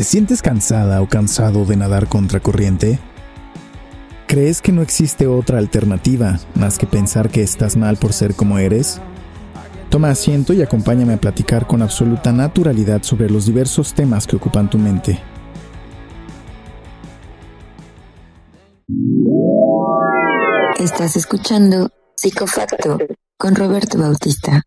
¿Te sientes cansada o cansado de nadar contracorriente? ¿Crees que no existe otra alternativa más que pensar que estás mal por ser como eres? Toma asiento y acompáñame a platicar con absoluta naturalidad sobre los diversos temas que ocupan tu mente. Estás escuchando Psicofacto con Roberto Bautista.